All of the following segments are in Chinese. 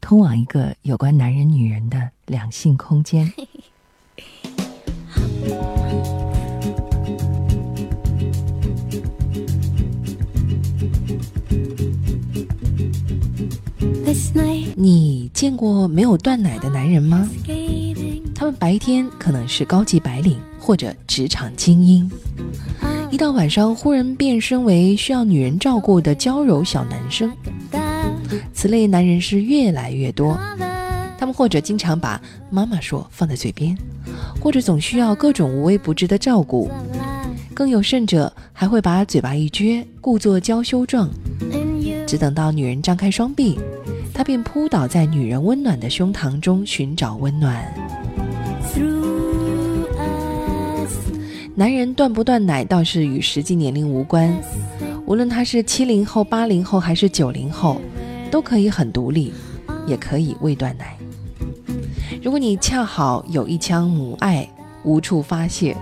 通往一个有关男人、女人的两性空间。你见过没有断奶的男人吗？他们白天可能是高级白领或者职场精英，一到晚上忽然变身为需要女人照顾的娇柔小男生。此类男人是越来越多，他们或者经常把“妈妈说”放在嘴边，或者总需要各种无微不至的照顾，更有甚者还会把嘴巴一撅，故作娇羞状，只等到女人张开双臂。他便扑倒在女人温暖的胸膛中寻找温暖。男人断不断奶倒是与实际年龄无关，无论他是七零后、八零后还是九零后，都可以很独立，也可以未断奶。如果你恰好有一腔母爱无处发泄，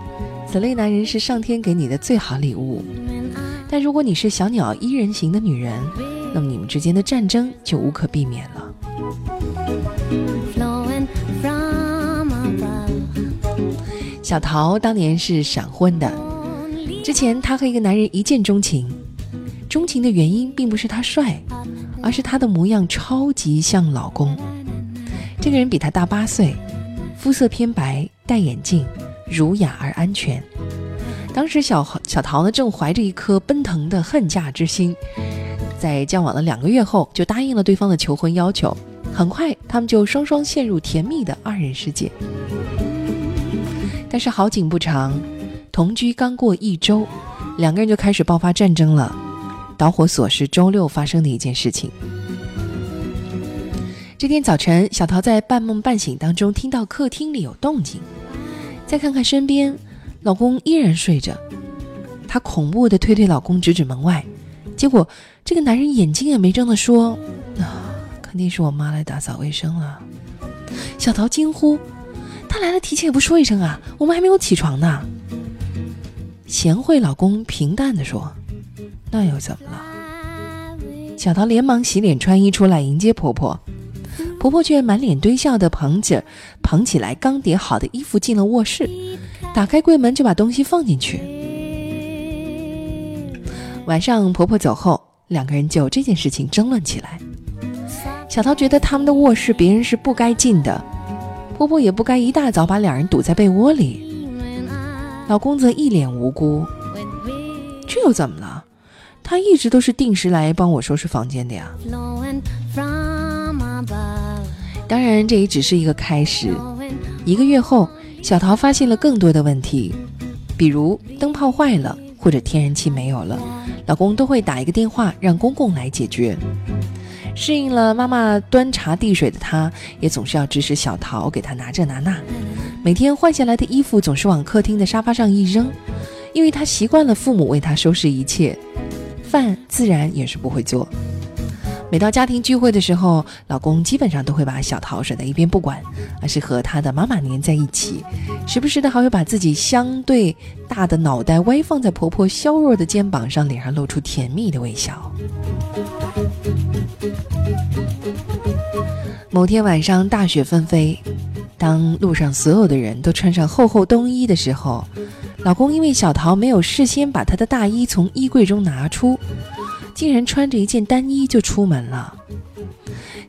此类男人是上天给你的最好礼物。但如果你是小鸟依人型的女人，那么你们之间的战争就无可避免了。小桃当年是闪婚的，之前她和一个男人一见钟情，钟情的原因并不是他帅，而是她的模样超级像老公。这个人比她大八岁，肤色偏白，戴眼镜，儒雅而安全。当时小小桃呢正怀着一颗奔腾的恨嫁之心。在交往了两个月后，就答应了对方的求婚要求。很快，他们就双双陷入甜蜜的二人世界。但是好景不长，同居刚过一周，两个人就开始爆发战争了。导火索是周六发生的一件事情。这天早晨，小桃在半梦半醒当中听到客厅里有动静，再看看身边，老公依然睡着。她恐怖地推推老公，指指门外。结果，这个男人眼睛也没睁的说：“，肯定是我妈来打扫卫生了。”小桃惊呼：“她来了，提前也不说一声啊！我们还没有起床呢。”贤惠老公平淡的说：“那又怎么了？”小桃连忙洗脸穿衣出来迎接婆婆，婆婆却满脸堆笑的捧起捧起来刚叠好的衣服进了卧室，打开柜门就把东西放进去。晚上婆婆走后，两个人就这件事情争论起来。小桃觉得他们的卧室别人是不该进的，婆婆也不该一大早把两人堵在被窝里。老公则一脸无辜：“这又怎么了？他一直都是定时来帮我收拾房间的呀。”当然，这也只是一个开始。一个月后，小桃发现了更多的问题，比如灯泡坏了。或者天然气没有了，老公都会打一个电话让公公来解决。适应了妈妈端茶递水的他，也总是要指使小桃给他拿这拿那。每天换下来的衣服总是往客厅的沙发上一扔，因为他习惯了父母为他收拾一切，饭自然也是不会做。每到家庭聚会的时候，老公基本上都会把小桃甩在一边不管，而是和他的妈妈黏在一起，时不时的还会把自己相对大的脑袋歪放在婆婆削弱的肩膀上，脸上露出甜蜜的微笑。某天晚上大雪纷飞，当路上所有的人都穿上厚厚冬衣的时候，老公因为小桃没有事先把他的大衣从衣柜中拿出。竟然穿着一件单衣就出门了，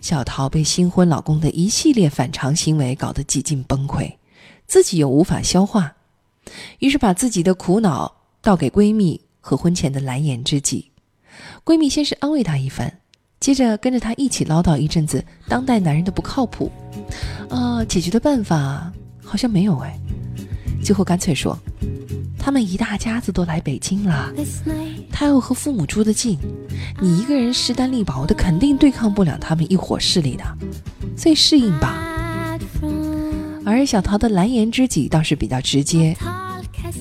小桃被新婚老公的一系列反常行为搞得几近崩溃，自己又无法消化，于是把自己的苦恼倒给闺蜜和婚前的蓝颜知己。闺蜜先是安慰她一番，接着跟着她一起唠叨一阵子当代男人的不靠谱，啊，解决的办法好像没有哎，最后干脆说。他们一大家子都来北京了，他又和父母住得近，你一个人势单力薄的，肯定对抗不了他们一伙势力的，所以适应吧。而小桃的蓝颜知己倒是比较直接：“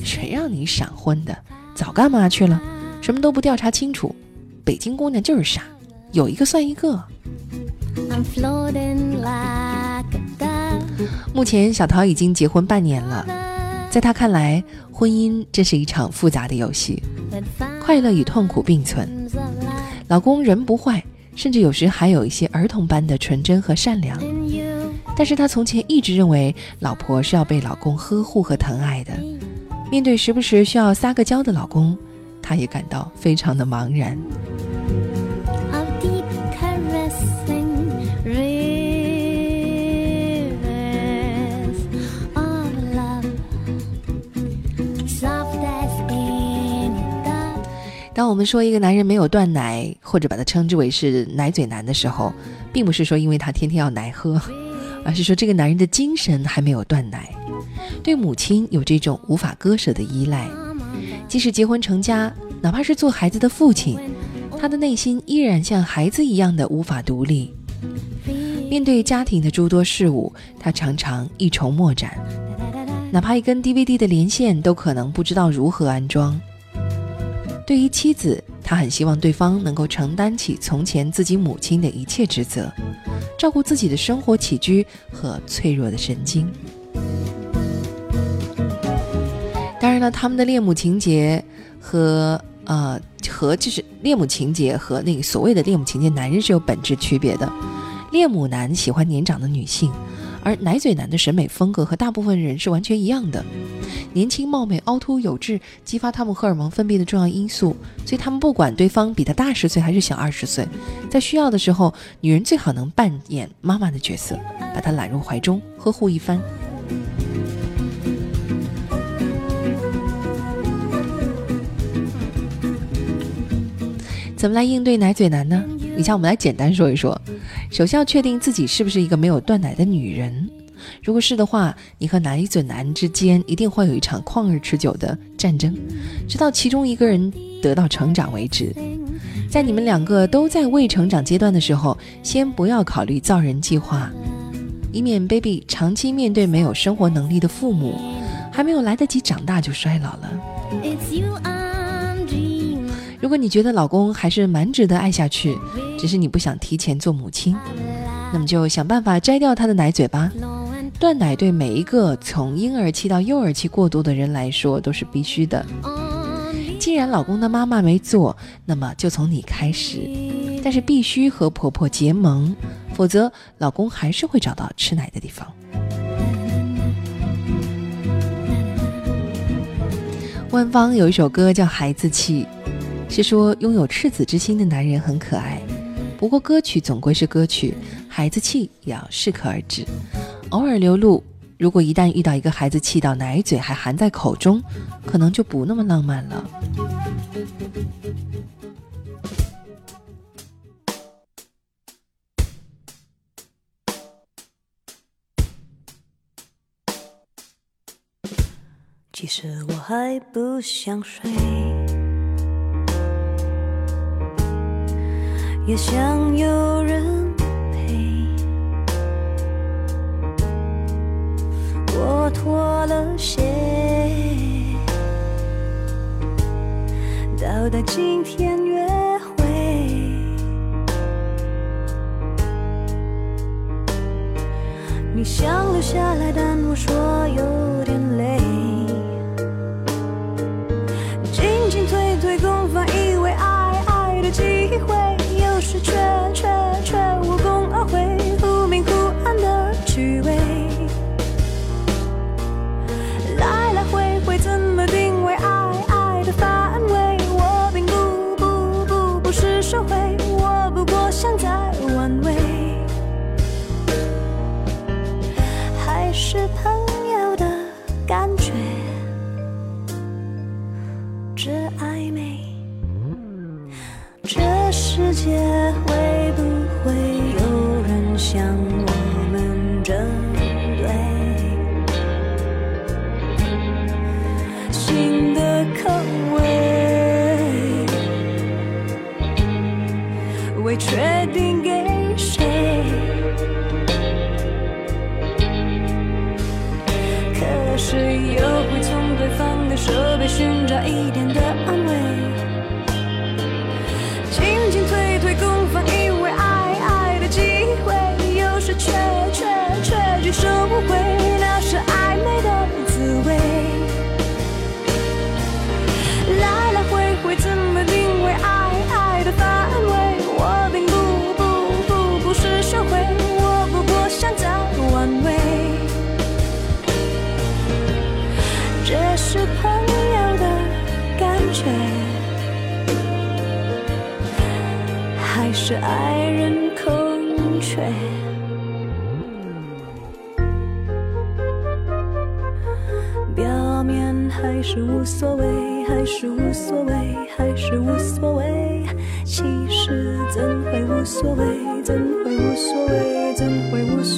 谁让你闪婚的？早干嘛去了？什么都不调查清楚。北京姑娘就是傻，有一个算一个。”目前小桃已经结婚半年了，在她看来，婚姻这是一场复杂的游戏，快乐与痛苦并存。老公人不坏，甚至有时还有一些儿童般的纯真和善良。但是她从前一直认为，老婆是要被老公呵护和疼爱的。面对时不时需要撒个娇的老公，她也感到非常的茫然。我们说一个男人没有断奶，或者把他称之为是奶嘴男的时候，并不是说因为他天天要奶喝，而是说这个男人的精神还没有断奶，对母亲有这种无法割舍的依赖。即使结婚成家，哪怕是做孩子的父亲，他的内心依然像孩子一样的无法独立。面对家庭的诸多事务，他常常一筹莫展，哪怕一根 DVD 的连线都可能不知道如何安装。对于妻子，他很希望对方能够承担起从前自己母亲的一切职责，照顾自己的生活起居和脆弱的神经。当然了，他们的恋母情节和呃和就是恋母情节和那个所谓的恋母情节男人是有本质区别的。恋母男喜欢年长的女性，而奶嘴男的审美风格和大部分人是完全一样的。年轻貌美、凹凸有致，激发他们荷尔蒙分泌的重要因素，所以他们不管对方比他大十岁还是小二十岁，在需要的时候，女人最好能扮演妈妈的角色，把他揽入怀中，呵护一番。怎么来应对奶嘴男呢？以下我们来简单说一说。首先要确定自己是不是一个没有断奶的女人。如果是的话，你和奶嘴男之间一定会有一场旷日持久的战争，直到其中一个人得到成长为止。在你们两个都在未成长阶段的时候，先不要考虑造人计划，以免 baby 长期面对没有生活能力的父母，还没有来得及长大就衰老了。如果你觉得老公还是蛮值得爱下去，只是你不想提前做母亲，那么就想办法摘掉他的奶嘴吧。断奶对每一个从婴儿期到幼儿期过渡的人来说都是必须的。既然老公的妈妈没做，那么就从你开始，但是必须和婆婆结盟，否则老公还是会找到吃奶的地方。万芳有一首歌叫《孩子气》，是说拥有赤子之心的男人很可爱。不过歌曲总归是歌曲，孩子气也要适可而止。偶尔流露，如果一旦遇到一个孩子气到奶嘴还含在口中，可能就不那么浪漫了。其实我还不想睡，也想有人。脱了谁，到达今天约会。你想留下来，但我说好像在玩味，还是朋友的感觉。这暧昧，这世界。会确定给谁？可是又会从对方的设备寻找一点的。是爱人空缺。表面还是无所谓，还是无所谓，还是无所谓。其实怎会无所谓？怎会无所谓？怎会无所谓？